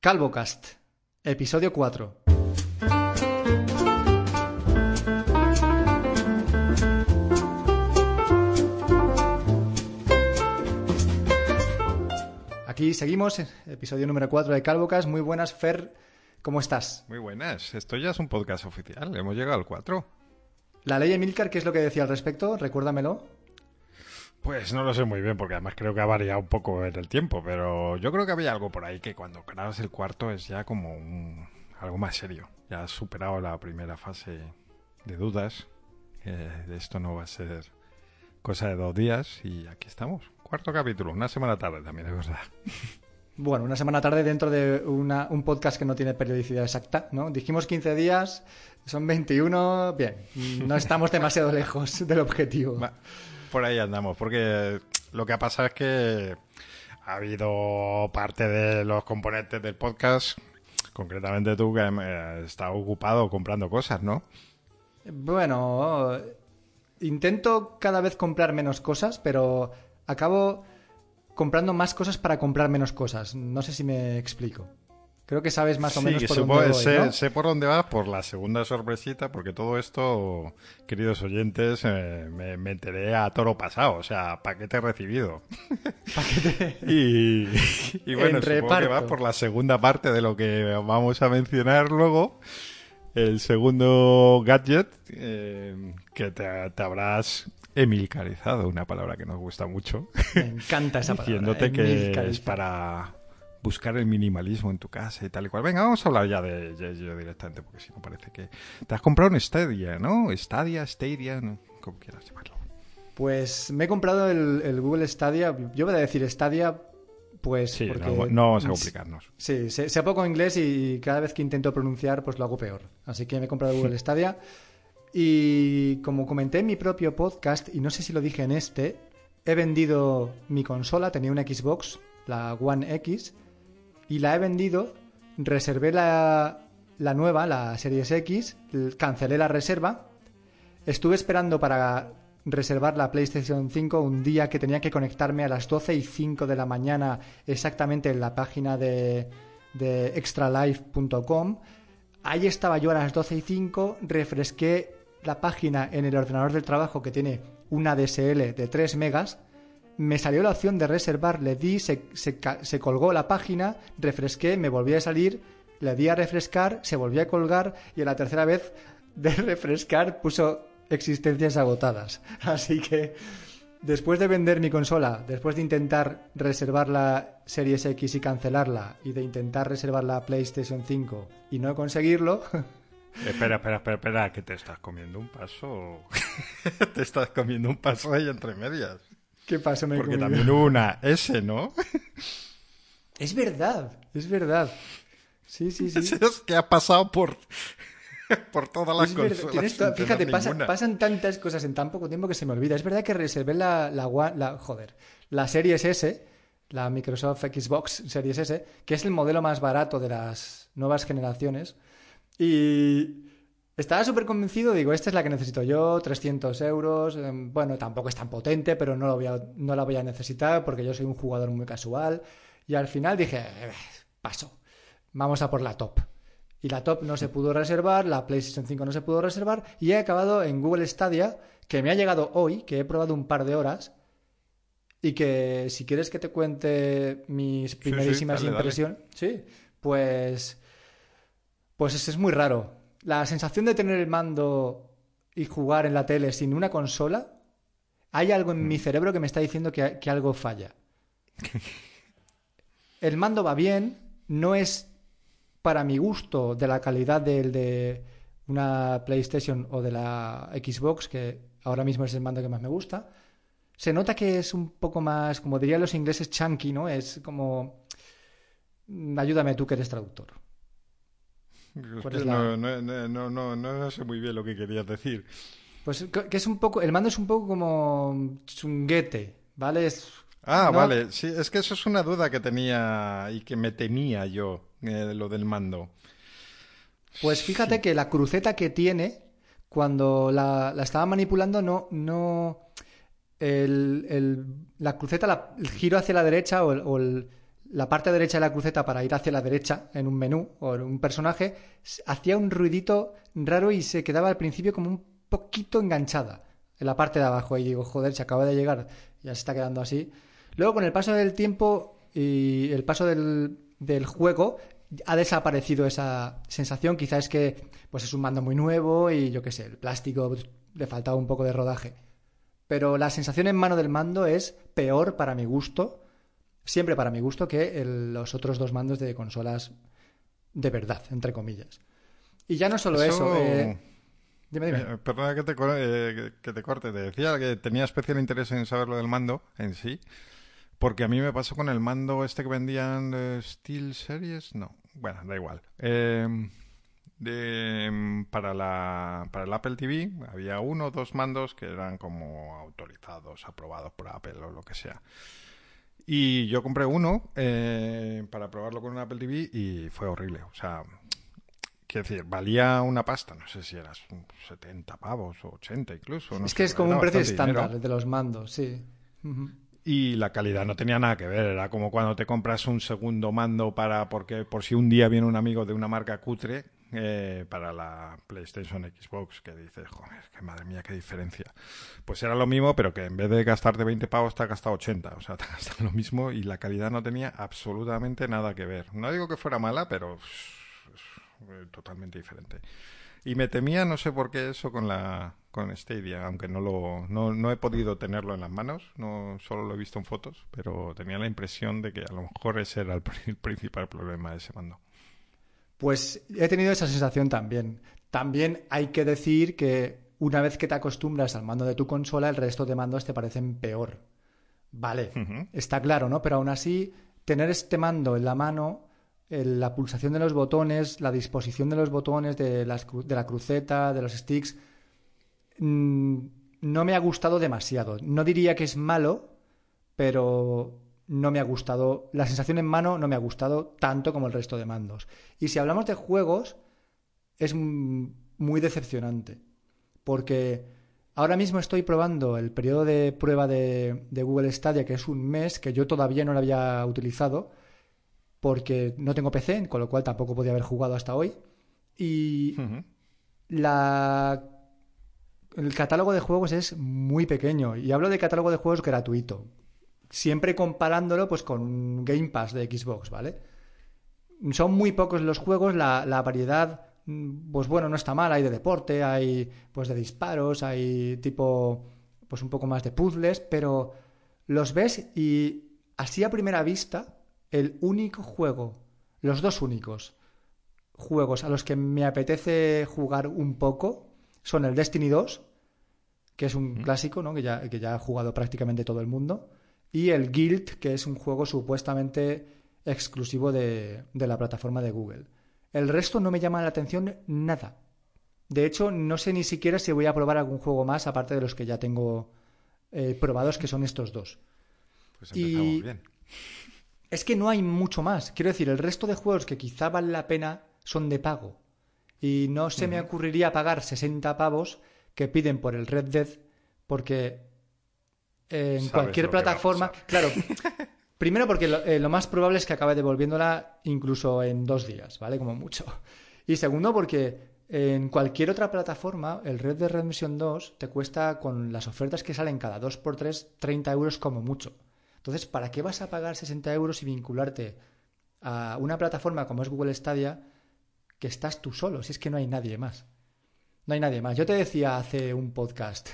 CalvoCast, episodio 4. Aquí seguimos, episodio número 4 de CalvoCast. Muy buenas, Fer, ¿cómo estás? Muy buenas, esto ya es un podcast oficial, hemos llegado al 4. La ley Emilcar, ¿qué es lo que decía al respecto? Recuérdamelo. Pues no lo sé muy bien, porque además creo que ha variado un poco en el tiempo, pero yo creo que había algo por ahí que cuando grabas el cuarto es ya como un- algo más serio. Ya has superado la primera fase de dudas. eh, esto no va a ser cosa de dos días y aquí estamos. Cuarto capítulo, una semana tarde también, es verdad. Bueno, una semana tarde dentro de una- un podcast que no tiene periodicidad exacta, ¿no? Dijimos 15 días, son 21, bien, no estamos demasiado lejos del objetivo. Va, Por ahí andamos, porque lo que ha pasado es que ha habido parte de los componentes del podcast, concretamente tú, que eh, estás ocupado comprando cosas, ¿no? Bueno, intento cada vez comprar menos cosas, pero acabo comprando más cosas para comprar menos cosas. No sé si me explico. Creo que sabes más o menos Sí, por supongo- dónde voy, sé, ¿no? sé por dónde vas por la segunda sorpresita, porque todo esto, queridos oyentes, eh, me, me enteré a toro pasado, o sea, paquete recibido. Y, y bueno, En supongo que reparto. vas por la segunda parte de lo que vamos a mencionar luego. El segundo gadget eh, que te, te habrás emilcarizado, una palabra que nos gusta mucho, Me encanta esa palabra. diciéndote que es para buscar el minimalismo en tu casa y tal y cual. Venga, vamos a hablar ya de ello directamente, porque si no parece que... Te has comprado un Stadia, ¿no? Stadia, Stadia, no, como quieras llamarlo. Pues me he comprado el, el Google Stadia. Yo voy a decir Stadia, pues Sí, porque... no, no vamos a complicarnos. Sí, sé, sé poco inglés y cada vez que intento pronunciar pues lo hago peor. Así que me he comprado Google Stadia. Y como comenté en mi propio podcast, y no sé si lo dije en este, he vendido mi consola, tenía una Xbox, la One X, y la he vendido, reservé la, la nueva, la Series X, cancelé la reserva, estuve esperando para reservar la PlayStation 5 un día que tenía que conectarme a las 12 y 5 de la mañana exactamente en la página de, de extralife.com. Ahí estaba yo a las 12 y 5, refresqué la página en el ordenador del trabajo que tiene una DSL de 3 megas, me salió la opción de reservar, le di, se, se se colgó la página, refresqué, me volví a salir, le di a refrescar, se volvió a colgar y a la tercera vez de refrescar puso existencias agotadas. Así que después de vender mi consola, después de intentar reservar la Series X y cancelarla y de intentar reservar la PlayStation 5 y no conseguirlo, Espera, espera, espera, espera, que te estás comiendo un paso. te estás comiendo un paso ahí entre medias. ¿Qué pasó? Me he Porque también hubo una S, ¿no? Es verdad, es verdad. Sí, sí, sí. Es que ha pasado por, por todas las consolas. fíjate, pasa- ninguna. pasan tantas cosas en tan poco tiempo que se me olvida. Es verdad que reservé la, la- joder, la Series S, la Microsoft Xbox Series S, que es el modelo más barato de las nuevas generaciones. Y estaba súper convencido, digo, esta es la que necesito yo, 300 euros. eh, Bueno, tampoco es tan potente, pero no, lo voy a- no la voy a necesitar porque yo soy un jugador muy casual. Y al final dije, "Eh, paso, vamos a por la top. Y la top no se pudo reservar, la PlayStation 5 no se pudo reservar y he acabado en Google Stadia, que me ha llegado hoy, que he probado un par de horas y que si quieres que te cuente mis sí, primerísimas dale, dale. impresiones, sí, pues pues es, es muy raro. La sensación de tener el mando y jugar en la tele sin una consola, hay algo en Mm. mi cerebro que me está diciendo que, que algo falla. El mando va bien, no es para mi gusto de la calidad del de una PlayStation o de la Xbox, que ahora mismo es el mando que más me gusta. Se nota que es un poco más, como dirían los ingleses, chunky, ¿no? Es como... mm, Ayúdame tú que eres traductor. Es ¿Cuál que es la- no, no, no, no, no, sé muy bien lo que querías decir. Pues que es un poco... El mando es un poco como chunguete, ¿vale? Es... Ah, no- vale. Sí, es que eso es una duda que tenía y que me temía yo, eh, lo del mando. Pues fíjate que la cruceta que tiene, cuando la, la estaba manipulando, no, no, el, el- la cruceta, la- el giro hacia la derecha o, el- o el- la parte derecha de la cruceta para ir hacia la derecha en un menú o en un personaje, hacía un ruidito raro y se quedaba al principio como un poquito enganchada en la parte de abajo. Y digo, joder, se acaba de llegar, ya se está quedando así. Luego, con el paso del tiempo y el paso del, juego, ha desaparecido esa sensación. Quizás es que pues es un mando muy nuevo y yo qué sé, el plástico le faltaba un poco de rodaje. Pero la sensación en mano del mando es peor para mi gusto siempre para mi gusto, que los otros dos mandos de consolas de verdad, entre comillas. Y ya no solo eso. Eh, dime, dime. Eh, perdona que te, eh, que te corte. Te decía que tenía especial interés en saber lo del mando en sí. Porque a mí me pasó con el mando este que vendían Steel Series. No, bueno, da igual. Em, de, para, la, para el Apple TV había uno o dos mandos que eran como autorizados, aprobados por Apple o lo que sea. Y yo compré uno eh, para probarlo con un Apple TV y fue horrible. O sea, quiero decir, valía una pasta, no sé si eras 70 pavos o 80 incluso. es que es como un precio estándar de los mandos, sí. Y la calidad no tenía nada que ver, era como cuando te compras un segundo mando para porque por si un día viene un amigo de una marca cutre eh, para la PlayStation Xbox, que dices, joder, que madre mía, qué diferencia. Pues era lo mismo, pero que en vez de gastarte 20 pavos te ha gastado 80, o sea, te ha gastado lo mismo y la calidad no tenía absolutamente nada que ver. No digo que fuera mala, pero es totalmente diferente. Y me temía, no sé por qué eso con la con Stadia, aunque no lo no, no he podido tenerlo en las manos, no solo lo he visto en fotos, pero tenía la impresión de que a lo mejor ese era el principal problema de ese mando. Pues he tenido esa sensación también. También hay que decir que una vez que te acostumbras al mando de tu consola, el resto de mandos te parecen peor. Vale, está claro, ¿no? Pero aún así, tener este mando en la mano, la pulsación de los botones, la disposición de los botones, de, de la cruceta, de los sticks, mm, no me ha gustado demasiado. No diría que es malo, pero no me ha gustado, la sensación en mano no me ha gustado tanto como el resto de mandos. Y si hablamos de juegos, es muy decepcionante, porque ahora mismo estoy probando el periodo de prueba de, Google Stadia, que es un mes, que yo todavía no lo había utilizado, porque no tengo PC, con lo cual tampoco podía haber jugado hasta hoy. Y la el catálogo de juegos es muy pequeño. Y hablo de catálogo de juegos gratuito siempre comparándolo pues con Game Pass de Xbox, ¿vale? Son muy pocos los juegos, la, variedad, mm, pues bueno, no está mal, hay de deporte, hay pues de disparos, hay tipo, pues un poco más de puzzles, pero los ves y así a primera vista, el único juego, los dos únicos juegos a los que me apetece jugar un poco son el Destiny 2, que es un clásico, ¿no? Que ya, que ya ha jugado prácticamente todo el mundo y el Guild, que es un juego supuestamente exclusivo de, la plataforma de Google. El resto no me llama la atención nada. De hecho, no sé ni siquiera si voy a probar algún juego más aparte de los que ya tengo eh, probados, que son estos dos. Pues empezamos bien. Es que no hay mucho más. Quiero decir, el resto de juegos que quizá vale la pena son de pago. Y no se me ocurriría pagar 60 pavos que piden por el Red Dead, porque en cualquier plataforma. Claro, primero porque eh, lo, más probable es que acabe devolviéndola incluso en dos días, ¿vale? Como mucho. Y segundo porque en cualquier otra plataforma, el Red Dead Redemption 2 te cuesta con las ofertas que salen cada 2x3 30 euros como mucho. Entonces, ¿para qué vas a pagar 60 euros y vincularte a una plataforma como es Google Stadia que estás tú solo? Si es que no hay nadie más. No hay nadie más. Yo te decía hace un podcast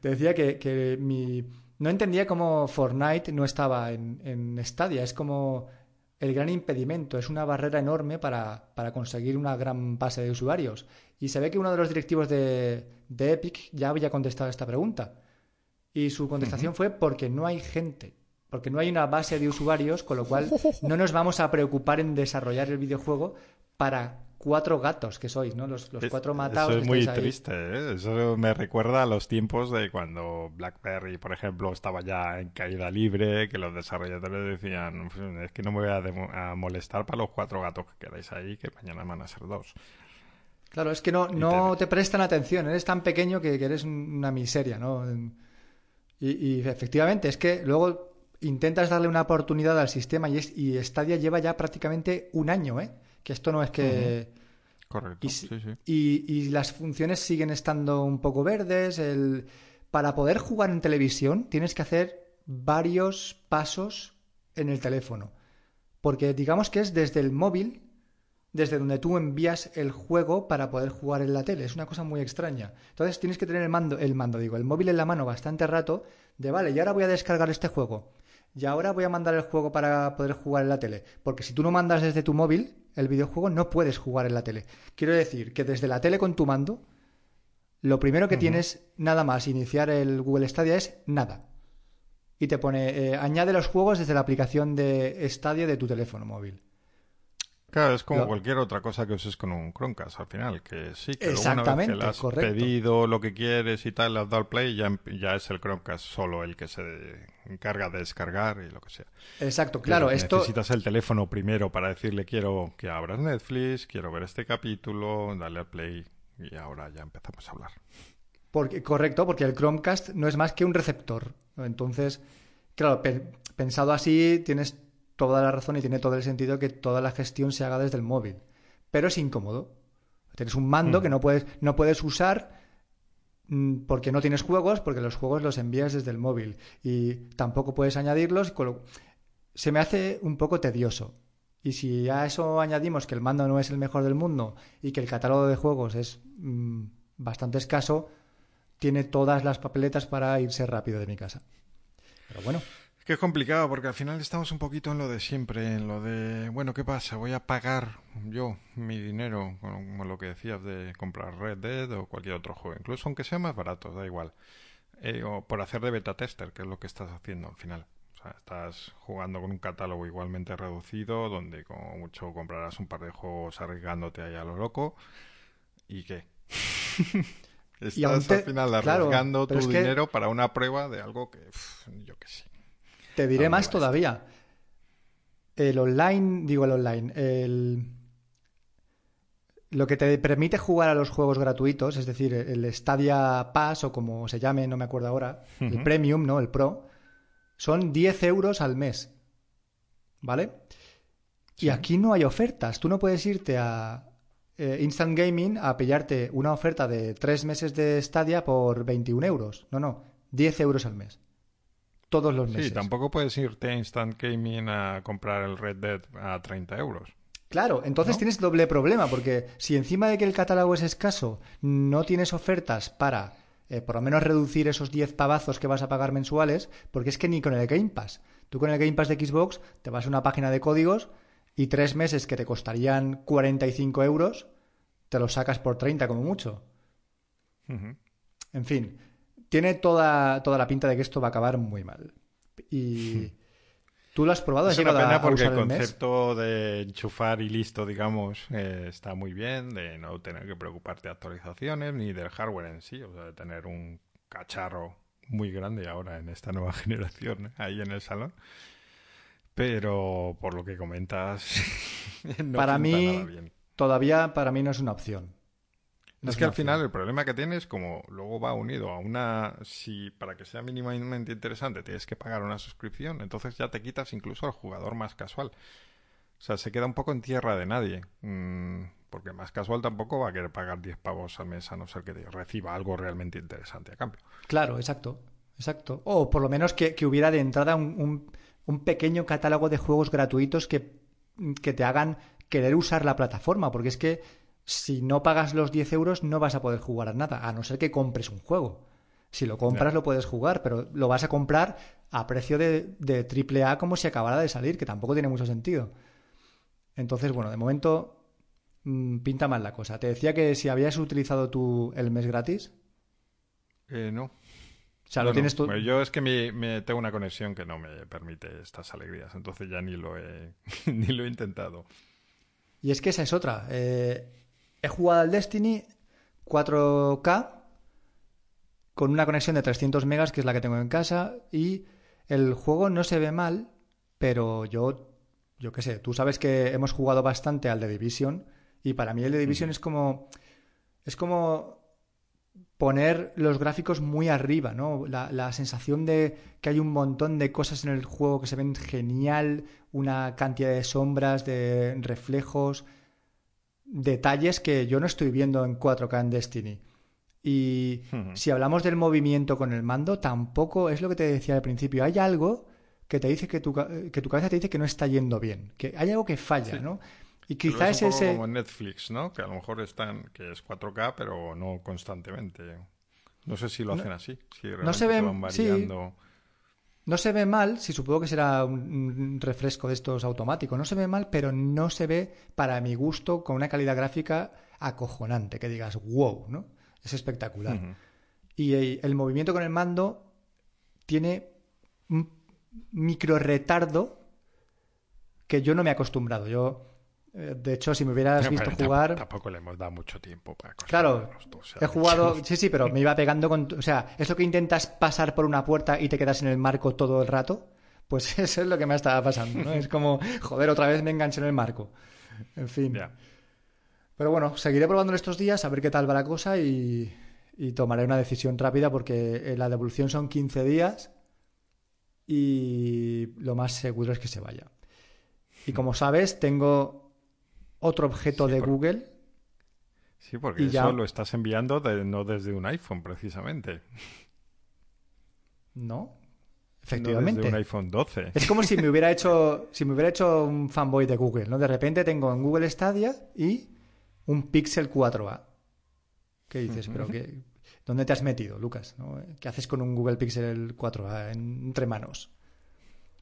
te decía que, mi... no entendía cómo Fortnite no estaba en, en Stadia. Es como el gran impedimento, es una barrera enorme para, conseguir una gran base de usuarios. Y se ve que uno de los directivos de, Epic ya había contestado esta pregunta. Y su contestación fue porque no hay gente, porque no hay una base de usuarios, con lo cual no nos vamos a preocupar en desarrollar el videojuego para cuatro gatos que sois, ¿no? Los, cuatro matados. Eso es muy triste, ¿eh? Eso me recuerda a los tiempos de cuando BlackBerry, por ejemplo, estaba ya en caída libre, que los desarrolladores decían, es que no me voy a, molestar para los cuatro gatos que quedáis ahí, que mañana van a ser dos. Claro, es que no, no te... prestan atención, eres tan pequeño que, eres una miseria, ¿no? Y, y efectivamente, es que luego intentas darle una oportunidad al sistema y, es, y Stadia lleva ya prácticamente un año, ¿eh? Que esto no es que... Correcto. Y, sí, sí. y- y las funciones siguen estando un poco verdes. El... Para poder jugar en televisión tienes que hacer varios pasos en el teléfono. Porque digamos que es desde el móvil, desde donde tú envías el juego para poder jugar en la tele. Es una cosa muy extraña. Entonces tienes que tener el mando, el mando, digo, el móvil en la mano bastante rato de, vale, y ahora voy a descargar este juego. Y ahora voy a mandar el juego para poder jugar en la tele. Porque si tú no mandas desde tu móvil el videojuego, no puedes jugar en la tele. Quiero decir que desde la tele con tu mando, lo primero que tienes nada más iniciar el Google Stadia es nada. Y te pone, eh, añade los juegos desde la aplicación de Stadia de tu teléfono móvil. Claro, es como cualquier otra cosa que uses con un Chromecast al final, que sí, que luego una vez Exactamente, que le has correcto. pedido lo que quieres y tal, le has dado al play, ya, em- ya es el Chromecast solo el que se encarga de descargar y lo que sea. Exacto, claro, Pero esto... Necesitas el teléfono primero para decirle quiero que abras Netflix, quiero ver este capítulo, darle al play y ahora ya empezamos a hablar. Porque, correcto, porque el Chromecast no es más que un receptor. Entonces, claro, pe- pensado así, tienes toda la razón y tiene todo el sentido que toda la gestión se haga desde el móvil. Pero es incómodo. Tienes un mando Mm. que no puedes, no puedes usar mm, porque no tienes juegos, porque los juegos los envías desde el móvil. Y tampoco puedes añadirlos. Se me hace un poco tedioso. Y si a eso añadimos que el mando no es el mejor del mundo y que el catálogo de juegos es mm, bastante escaso, tiene todas las papeletas para irse rápido de mi casa. Pero bueno, que es complicado porque al final estamos un poquito en lo de siempre, en lo de, bueno, ¿qué pasa? Voy a pagar yo mi dinero, como lo que decías de comprar Red Dead o cualquier otro juego, incluso aunque sea más barato, da igual. Eh, o por hacer de beta tester, que es lo que estás haciendo al final. O sea, estás jugando con un catálogo igualmente reducido, donde como mucho comprarás un par de juegos arriesgándote ahí a lo loco. ¿Y qué? Estás te- al final arriesgando tu que- dinero para una prueba de algo que, yo qué sé. Te diré ¿Dónde más todavía. El online, digo el online, el... lo que te permite jugar a los juegos gratuitos, es decir, el Stadia Pass o como se llame, no me acuerdo ahora, el. Premium, ¿no? El Pro, son 10 euros al mes. ¿Vale? Y aquí no hay ofertas. Tú no puedes irte a eh, Instant Gaming a pillarte una oferta de tres meses de Stadia por 21 euros. No, no, 10 euros al mes. Todos los meses. Sí, tampoco puedes irte a Instant Gaming a comprar el Red Dead a 30 euros. Claro, entonces ¿No? tienes doble problema, porque si encima de que el catálogo es escaso, no tienes ofertas para eh, por lo menos reducir esos 10 pavazos que vas a pagar mensuales, porque es que ni con el Game Pass. Tú con el Game Pass de Xbox te vas a una página de códigos y tres meses que te costarían 45 euros, te los sacas por 30 como mucho. En fin, tiene toda, toda la pinta de que esto va a acabar muy mal. Y tú lo has probado, has Es una a- pena a porque el concepto de enchufar y listo, digamos, eh, está muy bien, de no tener que preocuparte de actualizaciones ni del hardware en sí, o sea, de tener un cacharro muy grande ahora en esta nueva generación ¿eh? ahí en el salón. Pero por lo que comentas, no Para mí, nada bien. Todavía para mí no es una opción. No es es que al final opción. el problema que tienes, como luego va unido a una, si para que sea mínimamente interesante tienes que pagar una suscripción, entonces ya te quitas incluso al jugador más casual. O sea, se queda un poco en tierra de nadie. Mm, porque más casual tampoco va a querer pagar 10 pavos al mes a no ser que reciba algo realmente interesante a cambio. Claro, exacto. Exacto. O por lo menos que, que hubiera de entrada un, un- un pequeño catálogo de juegos gratuitos que, que te hagan querer usar la plataforma. Porque es que si no pagas los 10 euros no vas a poder jugar a nada, a no ser que compres un juego. Si lo compras lo puedes jugar, pero lo vas a comprar a precio de, de triple A como si acabara de salir, que tampoco tiene mucho sentido. Entonces, bueno, de momento mm, pinta mal la cosa. Te decía que si habías utilizado tú el mes gratis, Eh, no. o sea, lo no. tienes tú. Yo es que me, me tengo una conexión que no me permite estas alegrías, entonces ya ni lo he, ni lo he intentado. Y es que esa es otra. Eh, he jugado al Destiny 4K con una conexión de 300 megas, que es la que tengo en casa, y el juego no se ve mal, pero yo, yo qué sé, tú sabes que hemos jugado bastante al The Division, y para mí el The Division es como, es como poner los gráficos muy arriba, ¿no? La, la, sensación de que hay un montón de cosas en el juego que se ven genial, una cantidad de sombras, de reflejos, detalles que yo no estoy viendo en 4K en Destiny. Y si hablamos del movimiento con el mando, tampoco es lo que te decía al principio. Hay algo que te dice que tu, que tu cabeza te dice que no está yendo bien, que hay algo que falla, ¿no? Y quizás es, ese... como Netflix, ¿no? Que a lo mejor están, que es 4K, pero no constantemente. No sé si lo hacen así, si no se, ven, variando. No se ve mal, si supongo que será un refresco de estos automáticos, no se ve mal, pero no se ve, para mi gusto, con una calidad gráfica acojonante, que digas, wow, ¿no? Es espectacular. Y el, movimiento con el mando tiene un micro retardo que yo no me he acostumbrado. Yo, de hecho, si me hubieras visto jugar. Tampoco le hemos dado mucho tiempo para Claro, he jugado. Sí, sí, pero me iba pegando con. O sea, es lo que intentas pasar por una puerta y te quedas en el marco todo el rato. Pues eso es lo que me estaba pasando, ¿no? Es como, joder, otra vez me enganché en el marco. En fin. Pero bueno, seguiré probando estos días a ver qué tal va la cosa y, tomaré una decisión rápida porque eh, la devolución son 15 días y lo más seguro es que se vaya. Y como sabes, tengo otro objeto de Google. Sí, porque eso lo estás enviando no desde un iPhone, precisamente. No, efectivamente. desde un iPhone 12. Es como si me hubiera hecho, si me hubiera hecho un fanboy de Google, ¿no? De repente tengo en Google Stadia y un Pixel 4A. ¿Qué dices? Pero que, ¿Dónde te has metido, Lucas? ¿Qué haces con un Google Pixel 4A entre manos?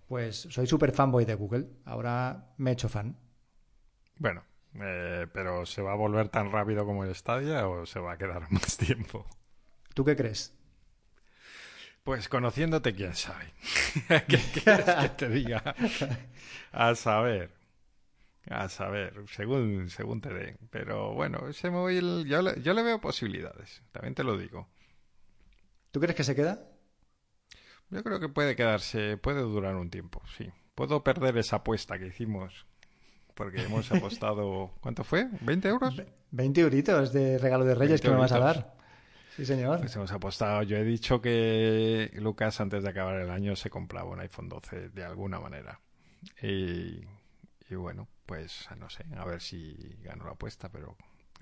Pues soy súper fanboy de Google. Ahora me he hecho fan. Bueno, eh, pero ¿se va a volver tan rápido como el Stadia o se va a quedar más tiempo? ¿Tú qué crees? Pues conociéndote, quién sabe. ¿Qué quieres que te diga? A saber. A saber, según, según te den. Pero bueno, ese móvil yo, yo le veo posibilidades, también te lo digo. ¿Tú crees que se queda? Yo creo que puede quedarse, puede durar un tiempo, sí. Puedo perder esa apuesta que hicimos porque hemos apostado, ¿cuánto fue? ¿20 euros? 20 euritos de regalo de Reyes que me vas a dar. Sí, señor. Pues hemos apostado. Yo he dicho que Lucas antes de acabar el año se compraba un iPhone 12 de alguna manera. Y, y bueno, pues no sé, a ver si gano la apuesta, pero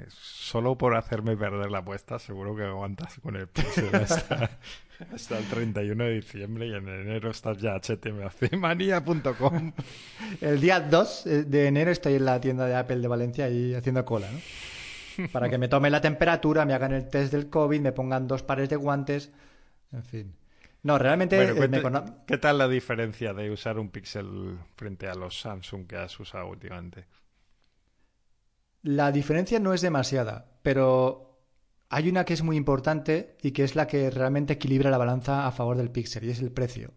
solo por hacerme perder la apuesta, seguro que aguantas con el precio hasta, el 31 de diciembre y en enero estás ya htmacmanía.com. El día 2 de enero estoy en la tienda de Apple de Valencia y haciendo cola, ¿no? Para que me tome la temperatura, me hagan el test del COVID, me pongan dos pares de guantes, en fin. No, realmente... Eh, ¿Qué tal la diferencia de usar un Pixel frente a los Samsung que has usado últimamente? La diferencia no es demasiada, pero hay una que es muy importante y que es la que realmente equilibra la balanza a favor del Pixel y es el precio.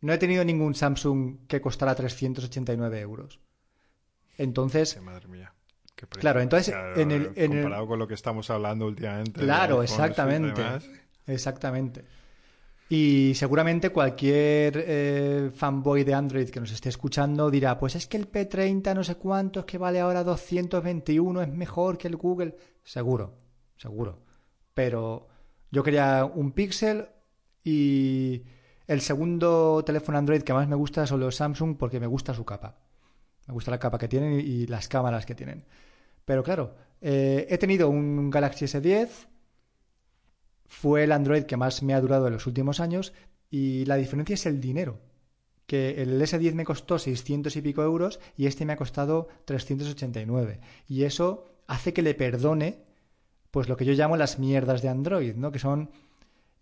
No he tenido ningún Samsung que costara 389 euros. Entonces... madre mía. Claro, entonces en el, comparado con lo que estamos hablando últimamente. Claro, exactamente. Exactamente. Y seguramente cualquier eh, fanboy de Android que nos esté escuchando dirá, pues es que el P30 no sé cuánto, es que vale ahora 221, es mejor que el Google. Seguro, seguro. Pero yo quería un Pixel y el segundo teléfono Android que más me gusta son los Samsung porque me gusta su capa. Me gusta la capa que tienen y, las cámaras que tienen. Pero claro, eh, he tenido un Galaxy S10 fue el Android que más me ha durado en los últimos años y la diferencia es el dinero. Que el S10 me costó 600 y pico euros y este me ha costado 389. Y eso hace que le perdone pues lo que yo llamo las mierdas de Android, ¿no? Que son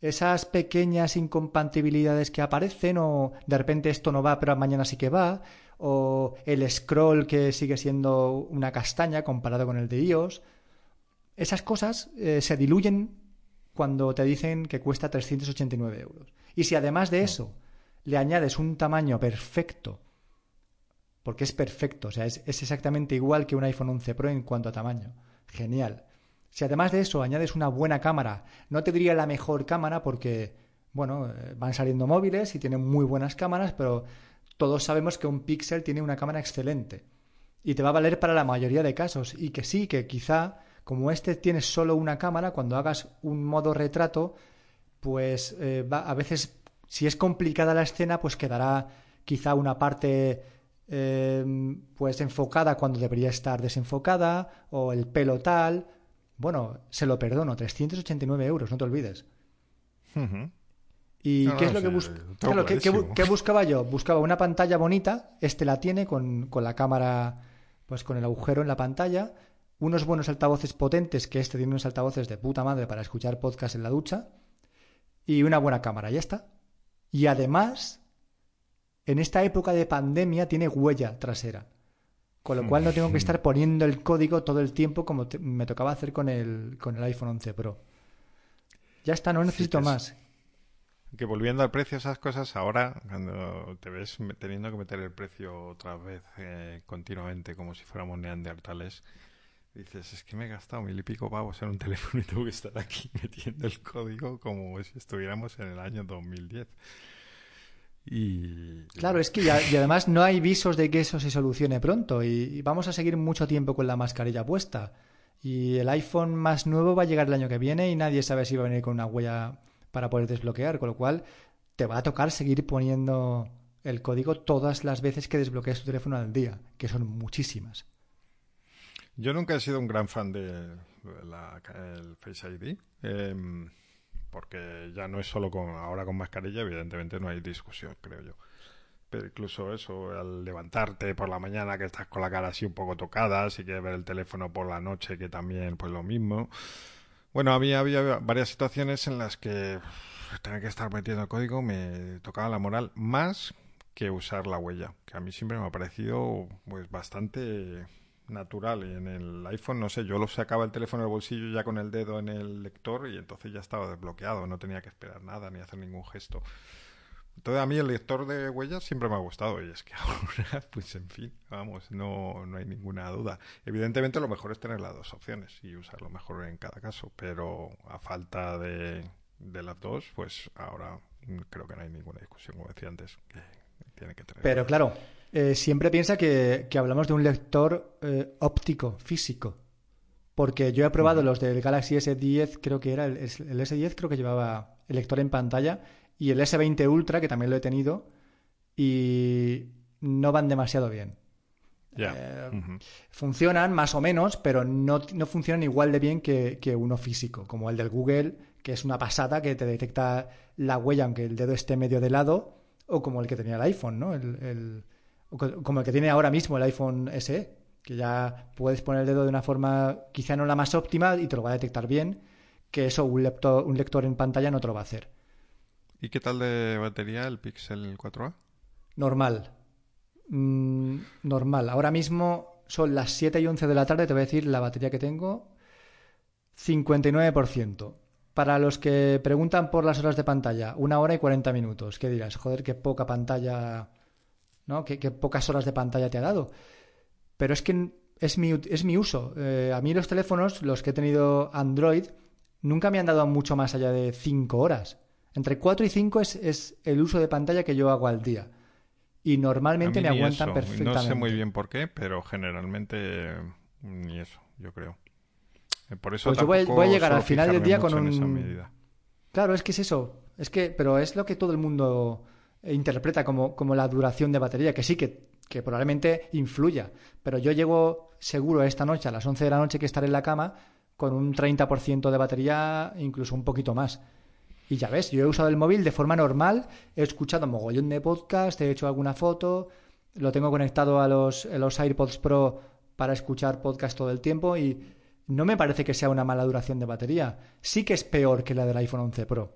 esas pequeñas incompatibilidades que aparecen o de repente esto no va pero mañana sí que va o el scroll que sigue siendo una castaña comparado con el de iOS. Esas cosas eh, se diluyen cuando te dicen que cuesta 389 euros. Y si además de eso le añades un tamaño perfecto, porque es perfecto, o sea, es, exactamente igual que un iPhone 11 Pro en cuanto a tamaño, genial. Si además de eso añades una buena cámara, no te diría la mejor cámara porque, bueno, eh, van saliendo móviles y tienen muy buenas cámaras, pero todos sabemos que un Pixel tiene una cámara excelente y te va a valer para la mayoría de casos y que sí, que quizá Como este tiene solo una cámara, cuando hagas un modo retrato, pues eh, va, a veces, si es complicada la escena, pues quedará quizá una parte eh, pues enfocada cuando debería estar desenfocada, o el pelo tal. Bueno, se lo perdono, 389 euros, no te olvides. ¿Y qué es lo que, ¿qué, buscaba yo? Buscaba una pantalla bonita, este la tiene con, con, la cámara, pues con el agujero en la pantalla, unos buenos altavoces potentes, que este tiene unos altavoces de puta madre para escuchar podcast en la ducha, y una buena cámara, ya está. Y además, en esta época de pandemia tiene huella trasera. Con lo cual no tengo que estar poniendo el código todo el tiempo como me tocaba hacer con el, con el iPhone 11 Pro. Ya está, no necesito más. Que volviendo al precio, esas cosas, ahora cuando te ves teniendo que meter el precio otra vez eh, continuamente como si fuéramos neandertales, dices, es que me he gastado mil y pico pavos en un teléfono y tengo que estar aquí metiendo el código como si estuviéramos en el año 2010. Y... Claro, es que ya, y además no hay visos de que eso se solucione pronto y, vamos a seguir mucho tiempo con la mascarilla puesta. Y el iPhone más nuevo va a llegar el año que viene y nadie sabe si va a venir con una huella para poder desbloquear, con lo cual te va a tocar seguir poniendo el código todas las veces que desbloquees tu teléfono al día, que son muchísimas. Yo nunca he sido un gran fan del de Face ID. Em, porque ya no es solo con ahora con mascarilla, evidentemente no hay discusión, creo yo. Pero incluso eso, al levantarte por la mañana que estás con la cara así un poco tocada, si quieres ver el teléfono por la noche que también pues lo mismo. Bueno, había, había varias situaciones en las que tener que estar metiendo código me tocaba la moral más que usar la huella, que a mí siempre me ha parecido pues bastante natural. Y en el iPhone, no sé, yo lo sacaba el teléfono del bolsillo ya con el dedo en el lector y entonces ya estaba desbloqueado, no tenía que esperar nada ni hacer ningún gesto. Entonces a mí el lector de huellas siempre me ha gustado y es que ahora, pues en fin, vamos, no, no hay ninguna duda. Evidentemente lo mejor es tener las dos opciones y usarlo mejor en cada caso, pero a falta de, de las dos, pues ahora creo que no hay ninguna discusión, como decía antes, que tiene que tener. Pero claro, eh, siempre piensa que, hablamos de un lector eh, óptico, físico. Porque yo he probado los del Galaxy S10, creo que era el, S10, creo que llevaba el lector en pantalla, y el S20 Ultra, que también lo he tenido, y no van demasiado bien. Eh, funcionan más o menos, pero no, funcionan igual de bien que, uno físico, como el del Google, que es una pasada, que te detecta la huella aunque el dedo esté medio de lado, o como el que tenía el iPhone, ¿no? el como el que tiene ahora mismo el iPhone SE, que ya puedes poner el dedo de una forma quizá no la más óptima y te lo va a detectar bien, que eso un lector, un lector en pantalla no te lo va a hacer. ¿Y qué tal de batería el Pixel 4a? Normal. Mm, normal. Ahora mismo son las 7 y 11 de la tarde, te voy a decir la batería que tengo. 59%. Para los que preguntan por las horas de pantalla, una hora y 40 minutos. ¿Qué dirás? Joder, qué poca pantalla ¿no? Que, pocas horas de pantalla te ha dado. Pero es que es mi, es mi uso. Eh, a mí los teléfonos, los que he tenido Android, nunca me han dado mucho más allá de 5 horas. Entre 4 y 5 es, es, el uso de pantalla que yo hago al día. Y normalmente me aguantan perfectamente. No sé muy bien por qué, pero generalmente ni eso, yo creo. Eh, por eso pues yo voy, a llegar al final del día con un... Claro, es que es eso. Es que, pero es lo que todo el mundo interpreta como, como la duración de batería, que sí, que, que probablemente influya. Pero yo llego seguro esta noche, a las 11 de la noche que estaré en la cama, con un 30% de batería, incluso un poquito más. Y ya ves, yo he usado el móvil de forma normal, he escuchado mogollón de podcast, he hecho alguna foto, lo tengo conectado a los, a los AirPods Pro para escuchar podcast todo el tiempo y no me parece que sea una mala duración de batería. Sí que es peor que la del iPhone 11 Pro.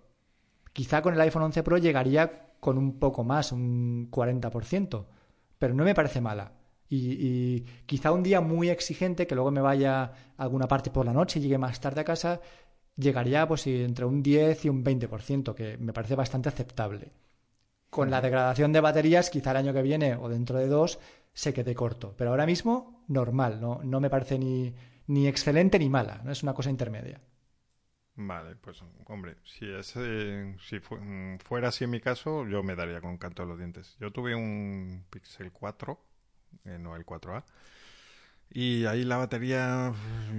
Quizá con el iPhone 11 Pro llegaría con un poco más, un 40%, pero no me parece mala. Y, quizá un día muy exigente, que luego me vaya a alguna parte por la noche y llegue más tarde a casa, llegaría pues entre un 10 y un 20%, que me parece bastante aceptable. Con la degradación de baterías, quizá el año que viene o dentro de dos se quede corto. Pero ahora mismo, normal, no, no me parece ni, ni excelente ni mala, no es una cosa intermedia. Vale, pues hombre, si es, si mm, fuera así en mi caso, yo me daría con canto de los dientes. Yo tuve un Pixel 4, eh, no el 4A, Y ahí la batería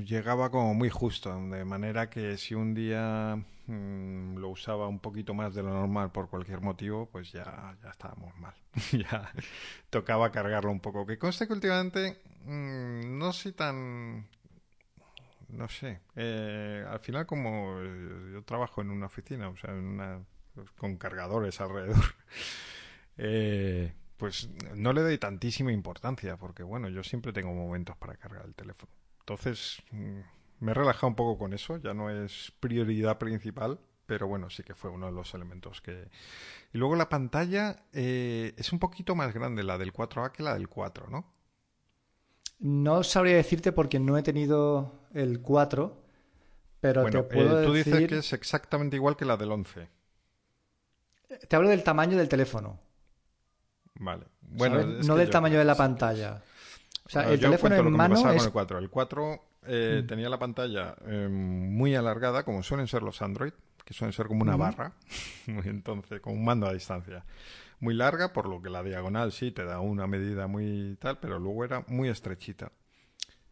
llegaba como muy justo, de manera que si un día mm, lo usaba un poquito más de lo normal por cualquier motivo, pues ya, ya estábamos mal. ya tocaba cargarlo un poco. Que conste que últimamente mm, no soy tan... No sé. Eh, al final como eh, yo trabajo en una oficina, o sea, en una, con cargadores alrededor. eh, pues no le doy tantísima importancia, porque bueno, yo siempre tengo momentos para cargar el teléfono. Entonces, mm, me he relajado un poco con eso, ya no es prioridad principal, pero bueno, sí que fue uno de los elementos que... Y luego la pantalla eh, es un poquito más grande la del 4A que la del 4, ¿no? No sabría decirte porque no he tenido el 4, pero te puedo eh, tú decir... dices que es exactamente igual que la del 11. Te hablo del tamaño del teléfono. Vale. Bueno, no del tamaño de la pantalla. O sea, el teléfono en mano es... con el 4. El 4 eh, mm. tenía la pantalla eh, muy alargada, como suelen ser los Android, que suelen ser como una barra, entonces, como un mando a distancia. Muy larga, por lo que la diagonal sí te da una medida muy tal, pero luego era muy estrechita.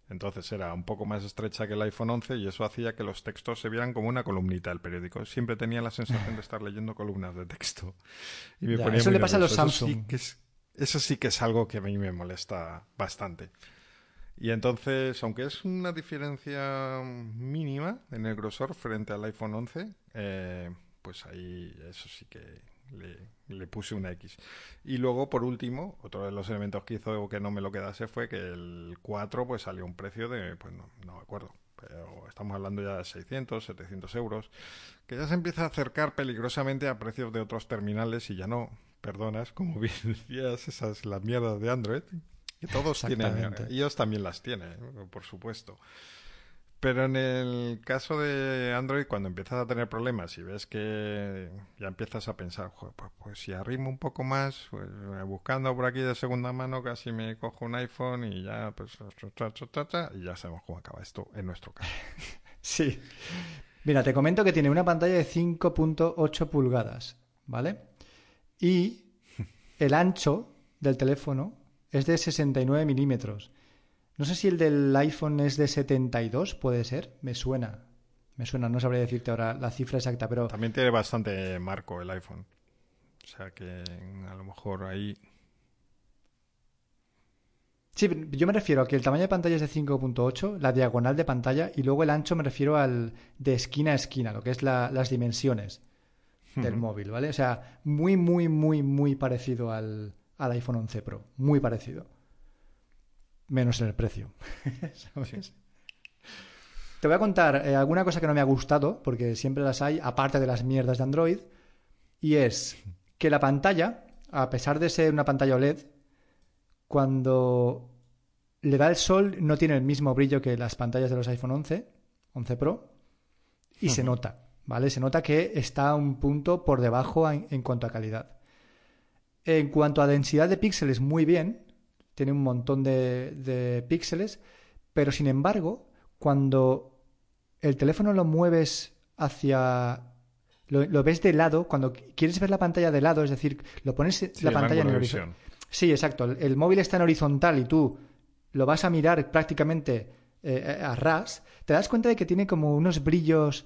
Entonces era un poco más estrecha que el iPhone 11 y eso hacía que los textos se vieran como una columnita del periódico. Siempre tenía la sensación de estar leyendo columnas de texto. Y me ponía eso le pasa a los Samsung. Eso sí, que es, eso sí que es algo que a mí me molesta bastante. Y entonces, aunque es una diferencia mínima en el grosor frente al iPhone 11, eh, pues ahí eso sí que le, puse una X. Y luego, por último, otro de los elementos que hizo que no me lo quedase fue que el 4 pues salió un precio de, pues no, no me acuerdo, pero estamos hablando ya de 600, 700 euros, que ya se empieza a acercar peligrosamente a precios de otros terminales y ya no perdonas, como bien decías, esas las mierdas de Android, que todos tienen, ellos también las tienen, por supuesto. Pero en el caso de Android, cuando empiezas a tener problemas y ves que ya empiezas a pensar, pues, pues, si arrimo un poco más, pues, eh, buscando por aquí de segunda mano, casi me cojo un iPhone y ya, pues, y ya sabemos cómo acaba esto en nuestro caso. Sí. Mira, te comento que tiene una pantalla de 5.8 pulgadas, ¿vale? Y el ancho del teléfono es de 69 milímetros. No sé si el del iPhone es de 72, puede ser. Me suena. Me suena, no sabría decirte ahora la cifra exacta, pero... También tiene bastante marco el iPhone. O sea que a lo mejor ahí... Sí, yo me refiero a que el tamaño de pantalla es de 5.8, la diagonal de pantalla, y luego el ancho me refiero al de esquina a esquina, lo que es las dimensiones del móvil, ¿vale? O sea, muy, muy, muy, muy parecido al, al iPhone 11 Pro. Muy parecido menos en el precio. Te voy a contar eh, alguna cosa que no me ha gustado, porque siempre las hay, aparte de las mierdas de Android, y es que la pantalla, a pesar de ser una pantalla OLED, cuando le da el sol no tiene el mismo brillo que las pantallas de los iPhone 11, 11 Pro, y se nota, ¿vale? Se nota que está un punto por debajo en cuanto a calidad. En cuanto a densidad de píxeles, muy bien, tiene un montón de, píxeles, pero sin embargo, cuando el teléfono lo mueves hacia... Lo, ves de lado, cuando quieres ver la pantalla de lado, es decir, lo pones la pantalla en el horizontal. Sí, exacto. El, móvil está en horizontal y tú lo vas a mirar prácticamente eh, a ras, te das cuenta de que tiene como unos brillos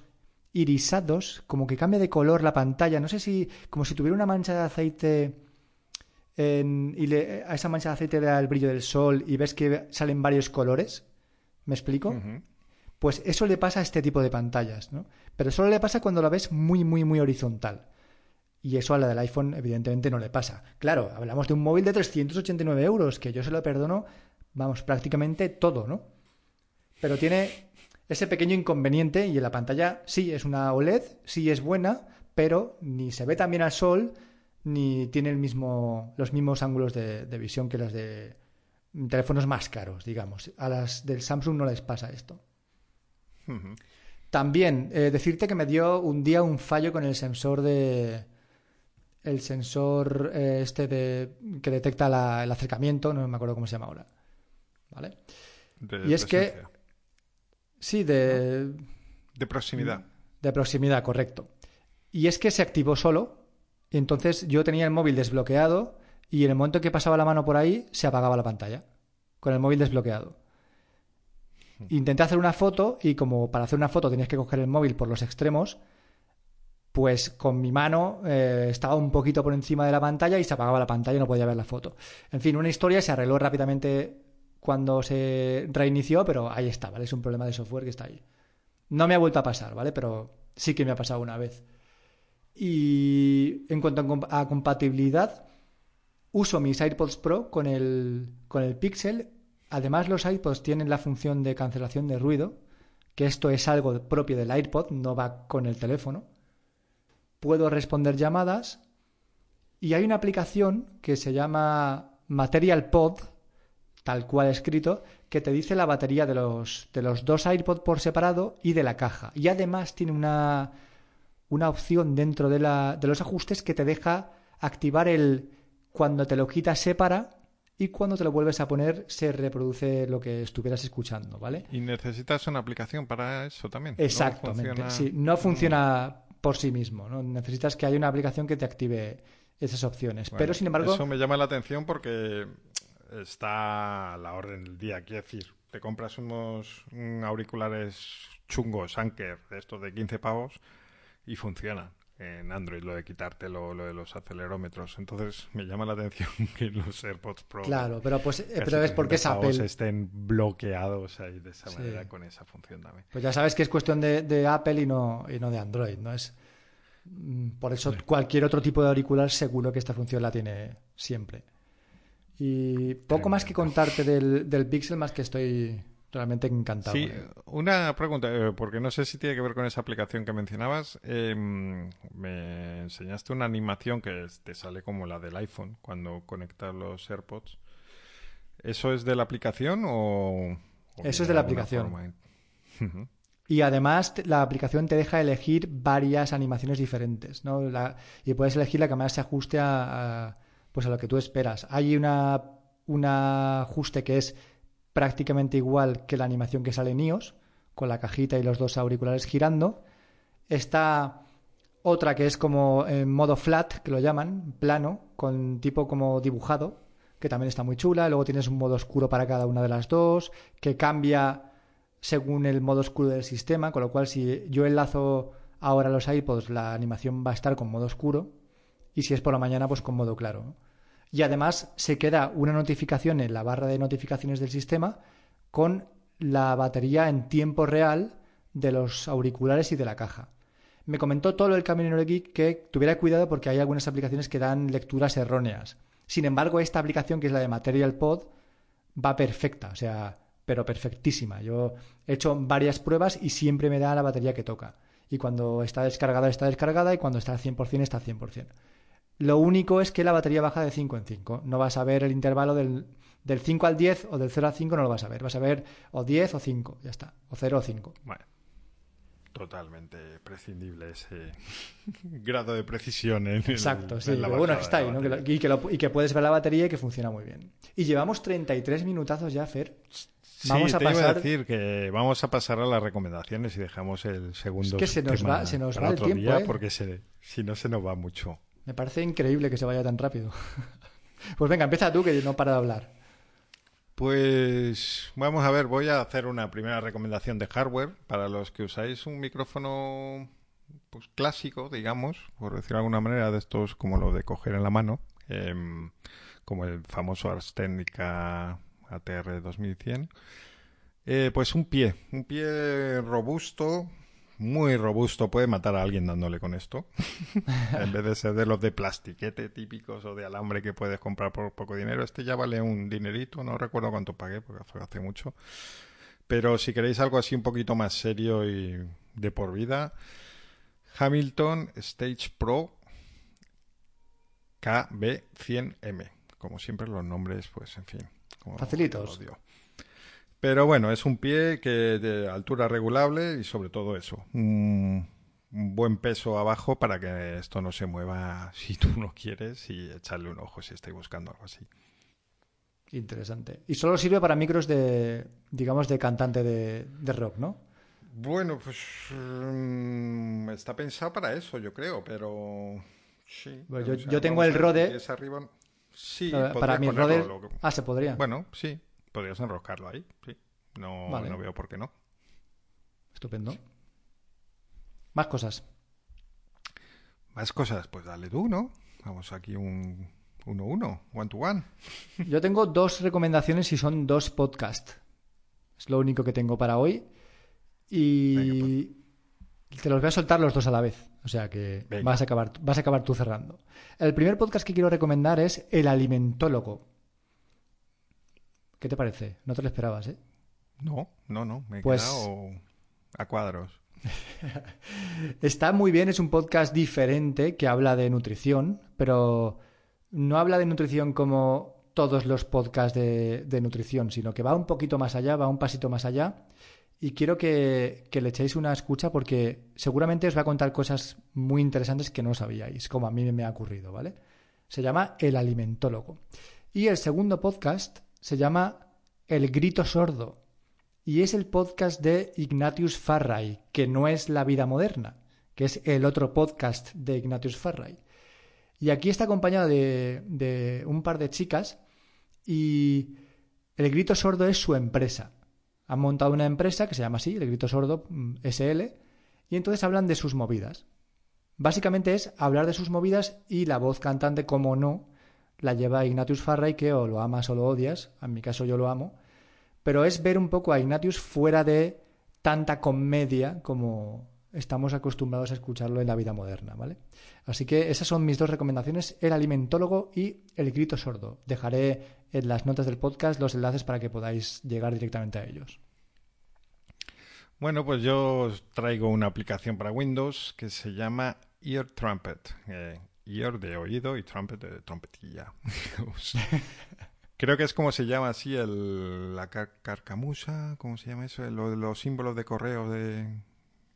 irisados, como que cambia de color la pantalla. No sé si, como si tuviera una mancha de aceite y a esa mancha de aceite le da el brillo del sol y ves que salen varios colores, ¿me explico? Pues eso le pasa a este tipo de pantallas, ¿no? Pero solo le pasa cuando la ves muy, muy, muy horizontal. Y eso a la del iPhone evidentemente no le pasa. Claro, hablamos de un móvil de 389 euros, que yo se lo perdono, vamos, prácticamente todo, ¿no? Pero tiene ese pequeño inconveniente y en la pantalla sí es una OLED, sí es buena, pero ni se ve tan bien al sol, ni tiene el mismo, los mismos ángulos de, visión que las de teléfonos más caros, digamos. A las del Samsung no les pasa esto. También eh, decirte que me dio un día un fallo con el sensor de el sensor eh, este de que detecta el acercamiento, no me acuerdo cómo se llama ahora. ¿Vale? y es que sí, de de proximidad. De proximidad, correcto. Y es que se activó solo y entonces yo tenía el móvil desbloqueado y en el momento que pasaba la mano por ahí se apagaba la pantalla con el móvil desbloqueado. Intenté hacer una foto y como para hacer una foto tenías que coger el móvil por los extremos, pues con mi mano eh, estaba un poquito por encima de la pantalla y se apagaba la pantalla y no podía ver la foto. En fin, una historia se arregló rápidamente cuando se reinició, pero ahí está, ¿vale? Es un problema de software que está ahí. No me ha vuelto a pasar, ¿vale? Pero sí que me ha pasado una vez. Y en cuanto a compatibilidad, uso mis AirPods Pro con el, con el Pixel. Además, los iPods tienen la función de cancelación de ruido, que esto es algo propio del iPod, no va con el teléfono. Puedo responder llamadas y hay una aplicación que se llama Material Pod, tal cual escrito, que te dice la batería de los, de los dos iPods por separado y de la caja. Y además tiene una, una opción dentro de, la, de los ajustes que te deja activar el cuando te lo quitas se para y cuando te lo vuelves a poner se reproduce lo que estuvieras escuchando, ¿vale? Y necesitas una aplicación para eso también. Exactamente, no funciona... sí, no funciona por sí mismo, ¿no? Necesitas que haya una aplicación que te active esas opciones. Pero sin embargo... Eso me llama la atención porque está a la orden del día. Quiero decir, te compras unos auriculares chungos, Anker, estos de 15 pavos, y funcionan en Android lo de quitarte lo, de los acelerómetros. Entonces me llama la atención que los AirPods Pro. Claro, pero pues eh, pero es porque es Apple. estén bloqueados ahí de esa manera con esa función también. Pues ya sabes que es cuestión de, Apple y no, y no de Android, ¿no? Es mm, por eso cualquier otro tipo de auricular seguro que esta función la tiene siempre. Y poco más que contarte del, del Pixel, más que estoy realmente encantado. Sí, una pregunta, eh, porque no sé si tiene que ver con esa aplicación que mencionabas. Em, me enseñaste una animación que te sale como la del iPhone cuando conectas los AirPods. ¿Eso es de la aplicación o...? Eso es de la aplicación. Y además la aplicación te deja elegir varias animaciones diferentes, ¿no? y puedes elegir la que más se ajuste a, pues a lo que tú esperas. Hay una, un ajuste que es prácticamente igual que la animación que sale en iOS, con la cajita y los dos auriculares girando. Está otra que es como en modo flat, que lo llaman, plano, con tipo como dibujado, que también está muy chula. Luego tienes un modo oscuro para cada una de las dos, que cambia según el modo oscuro del sistema, con lo cual si yo enlazo ahora los iPods, la animación va a estar con modo oscuro, y si es por la mañana, pues con modo claro y además se queda una notificación en la barra de notificaciones del sistema con la batería en tiempo real de los auriculares y de la caja. Me comentó todo el Caminero Geek que tuviera cuidado porque hay algunas aplicaciones que dan lecturas erróneas. Sin embargo, esta aplicación, que es la de Material Pod, va perfecta, o sea, pero perfectísima. Yo he hecho varias pruebas y siempre me da la batería que toca. Y cuando está descargada, está descargada y cuando está al 100%, está al 100%. Lo único es que la batería baja de 5 en 5. No vas a ver el intervalo del, del 5 al 10 o del 0 al 5, no lo vas a ver. Vas a ver o 10 o 5, ya está. O 0 o 5. Bueno, totalmente prescindible ese grado de precisión en Exacto, sí. bueno, está ahí, ¿no? y, que y, que puedes ver la batería y que funciona muy bien. Y llevamos 33 minutazos ya, Fer. Vamos sí, a te pasar... iba a decir que vamos a pasar a las recomendaciones y dejamos el segundo. Es que se nos va, se nos va el tiempo, día ¿eh? porque si no se nos va mucho. Me parece increíble que se vaya tan rápido. pues venga, empieza tú que no para de hablar. Pues vamos a ver, voy a hacer una primera recomendación de hardware para los que usáis un micrófono pues clásico, digamos, por decirlo de alguna manera, de estos como lo de coger en la mano, em, como el famoso Ars Technica ATR 2100. Eh, pues un pie, un pie robusto, muy robusto, puede matar a alguien dándole con esto. en vez de ser de los de plastiquete típicos o de alambre que puedes comprar por poco dinero, este ya vale un dinerito, no recuerdo cuánto pagué porque fue hace mucho. Pero si queréis algo así un poquito más serio y de por vida, Hamilton Stage Pro KB100M. Como siempre los nombres, pues en fin. Facilitos. Pero bueno, es un pie que de altura regulable y sobre todo eso, un, buen peso abajo para que esto no se mueva si tú no quieres y echarle un ojo si estáis buscando algo así. Interesante. Y solo sirve para micros de, digamos, de cantante de, rock, ¿no? Bueno, pues mm, está pensado para eso, yo creo, pero sí. yo, tengo el Rode. Sí, para mi Rode. Ah, se podría. Bueno, sí, podrías enroscarlo ahí, sí. No, Vale. no veo por qué no. Estupendo. Más cosas. Más cosas, pues dale tú, ¿no? Vamos aquí un 1-1, one-to-one. Yo tengo dos recomendaciones y son dos podcasts. Es lo único que tengo para hoy. Y te los voy a soltar los dos a la vez. O sea que Venga. vas a, acabar, vas a acabar tú cerrando. El primer podcast que quiero recomendar es El Alimentólogo. ¿Qué te parece? No te lo esperabas, ¿eh? No, no, no, me he Pues- quedado a cuadros. Está muy bien, es un podcast diferente que habla de nutrición, pero no habla de nutrición como todos los podcasts de, de nutrición, sino que va un poquito más allá, va un pasito más allá. Y quiero que, que le echéis una escucha porque seguramente os va a contar cosas muy interesantes que no sabíais, como a mí me ha ocurrido, ¿vale? Se llama El Alimentólogo. Y el segundo podcast se llama El Grito Sordo. Y es el podcast de Ignatius Farray, que no es La Vida Moderna, que es el otro podcast de Ignatius Farray. Y aquí está acompañado de, de un par de chicas y el Grito Sordo es su empresa. Han montado una empresa que se llama así, el Grito Sordo mm, SL, y entonces hablan de sus movidas. Básicamente es hablar de sus movidas y la voz cantante, como no, la lleva Ignatius Farray, que o lo amas o lo odias, en mi caso yo lo amo, pero es ver un poco a Ignatius fuera de tanta comedia como estamos acostumbrados a escucharlo en la vida moderna, ¿vale? Así que esas son mis dos recomendaciones, el alimentólogo y el grito sordo. Dejaré en las notas del podcast los enlaces para que podáis llegar directamente a ellos. Bueno, pues yo os traigo una aplicación para Windows que se llama Ear Trumpet. Eh, ear de oído y trumpet de trompetilla. Creo que es como se llama así el, la car- carcamusa, ¿cómo se llama eso? Lo los símbolos de correo de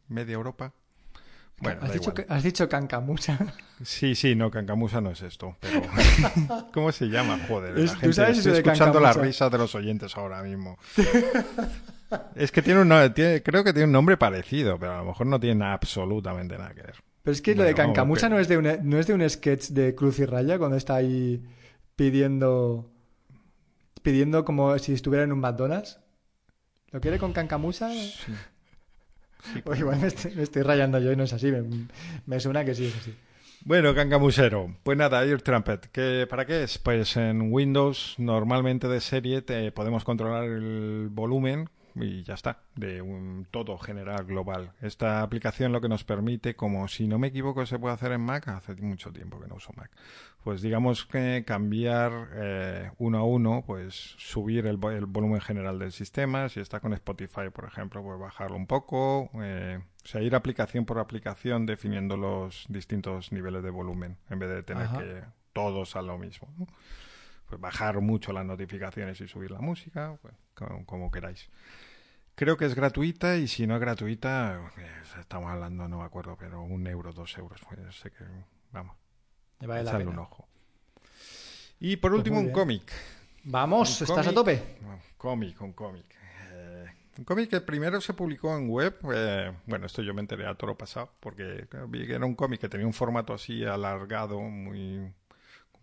media Europa. Bueno, ¿Has, dicho, igual. has dicho cancamusa. Sí, sí, no, cancamusa no es esto, pero ¿cómo se llama? Joder, Es- la ¿tú gente sabes estoy escuchando las risas de los oyentes ahora mismo. Es que tiene un tiene- creo que tiene un nombre parecido, pero a lo mejor no tiene absolutamente nada que ver. Pero es que lo de cancamusa no, es de un, no es de un sketch de Cruz y Raya cuando está ahí pidiendo pidiendo como si estuviera en un McDonald's. ¿Lo quiere con cancamusa? Sí. O igual me estoy, me estoy rayando yo y no es así. Me, me suena que sí es así. Bueno, cancamusero. Pues nada, Ear Trumpet. ¿Qué, ¿Para qué es? Pues en Windows normalmente de serie te podemos controlar el volumen y ya está, de un todo general global. Esta aplicación lo que nos permite, como si no me equivoco se puede hacer en Mac, hace mucho tiempo que no uso Mac, pues digamos que cambiar eh, uno a uno, pues subir el, vo- el volumen general del sistema, si está con Spotify, por ejemplo, pues bajarlo un poco, eh, o sea, ir aplicación por aplicación definiendo los distintos niveles de volumen, en vez de tener Ajá. que todos a lo mismo. ¿no? Pues bajar mucho las notificaciones y subir la música, pues, como, como queráis. Creo que es gratuita y si no es gratuita, eh, estamos hablando, no me acuerdo, pero un euro, dos euros, pues sé que, vamos, Me vale echarle un ojo. Y por Pues último, un cómic. Vamos, Un ¿estás a tope? Un cómic, un cómic. Eh, un cómic que primero se publicó en web. eh, bueno, esto yo me enteré a toro pasado, porque vi que era un cómic que tenía un formato así alargado, muy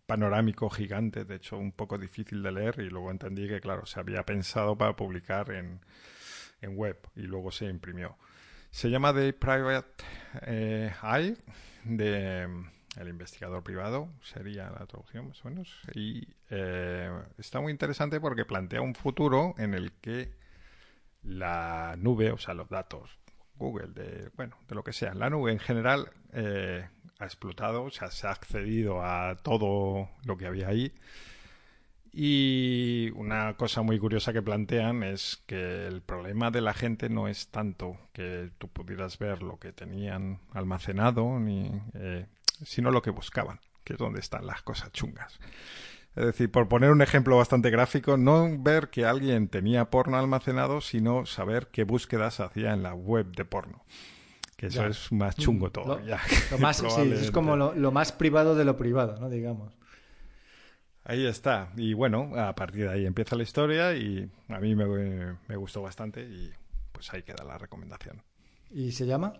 panorámico, gigante, de hecho un poco difícil de leer, y luego entendí que, claro, se había pensado para publicar en, en web y luego se imprimió. Se llama The Private eh, Eye, de mm, el investigador privado, sería la traducción más o menos. Y eh, está muy interesante porque plantea un futuro en el que la nube, o sea, los datos, Google, de, bueno, de lo que sea, la nube en general eh, ha explotado, o sea, se ha accedido a todo lo que había ahí. Y una cosa muy curiosa que plantean es que el problema de la gente no es tanto que tú pudieras ver lo que tenían almacenado, ni, eh, sino lo que buscaban, que es donde están las cosas chungas. Es decir, por poner un ejemplo bastante gráfico, no ver que alguien tenía porno almacenado, sino saber qué búsquedas hacía en la web de porno. Que eso Ya. es más chungo Mm. Lo más, sí, es Probablemente. como lo, lo más privado de lo privado, ¿no? Digamos. Ahí está. Y bueno, a partir de ahí empieza la historia y a mí me, me gustó bastante y pues ahí queda la recomendación. ¿Y se llama?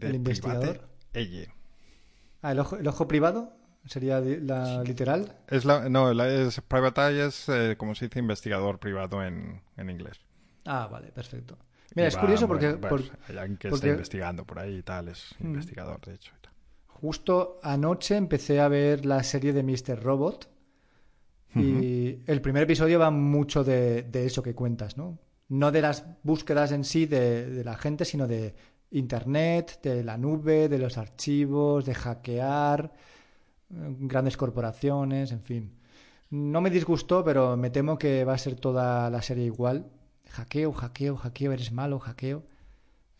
¿El investigador? Ah, ¿el ojo, el ojo privado? ¿Sería la literal? Es la, no, la, es, Private Eye es, eh, como se dice, investigador privado en, en inglés. Ah, vale, perfecto. Mira, Y es va, curioso porque, bueno, por- pues, hay alguien que porque- está investigando por ahí y tal, es Mm. investigador, de hecho. y tal. Justo anoche empecé a ver la serie de Mr. Robot y el primer episodio va mucho de, de eso que cuentas, ¿no? No de las búsquedas en sí de, de la gente, sino de Internet, de la nube, de los archivos, de hackear, eh, grandes corporaciones, en fin. No me disgustó, pero me temo que va a ser toda la serie igual. Hackeo, hackeo, hackeo, eres malo, hackeo.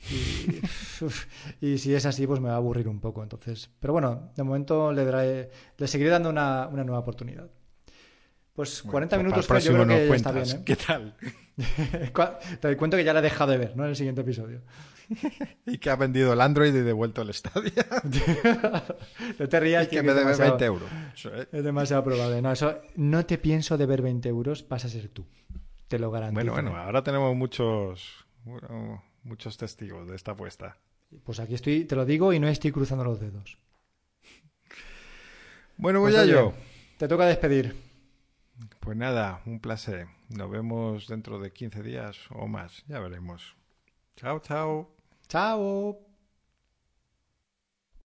Y, si es así, pues me va a aburrir un poco. Entonces, pero bueno, de momento le, daré- le seguiré dando una, una nueva oportunidad. Pues 40 Bueno, minutos, Fer, yo creo que está bien. ¿Qué tal? ¿eh? Te cuento que ya la he dejado de ver, ¿no? En el siguiente episodio. Y que ha vendido el Android y devuelto el Stadia. No te rías, y que me debe demasiado- 20 euros. ¿eh? Es demasiado probable. No, eso no te pienso deber 20 euros, vas a ser tú. Te lo garantizo. Bueno, bueno, ahora tenemos muchos, bueno, muchos testigos de esta apuesta. Pues aquí estoy, te lo digo y no estoy cruzando los dedos. Bueno, Pues voy a yo. Te toca despedir. Pues nada, un placer. Nos vemos dentro de 15 días o más. Ya veremos. Chao, chao. Chao.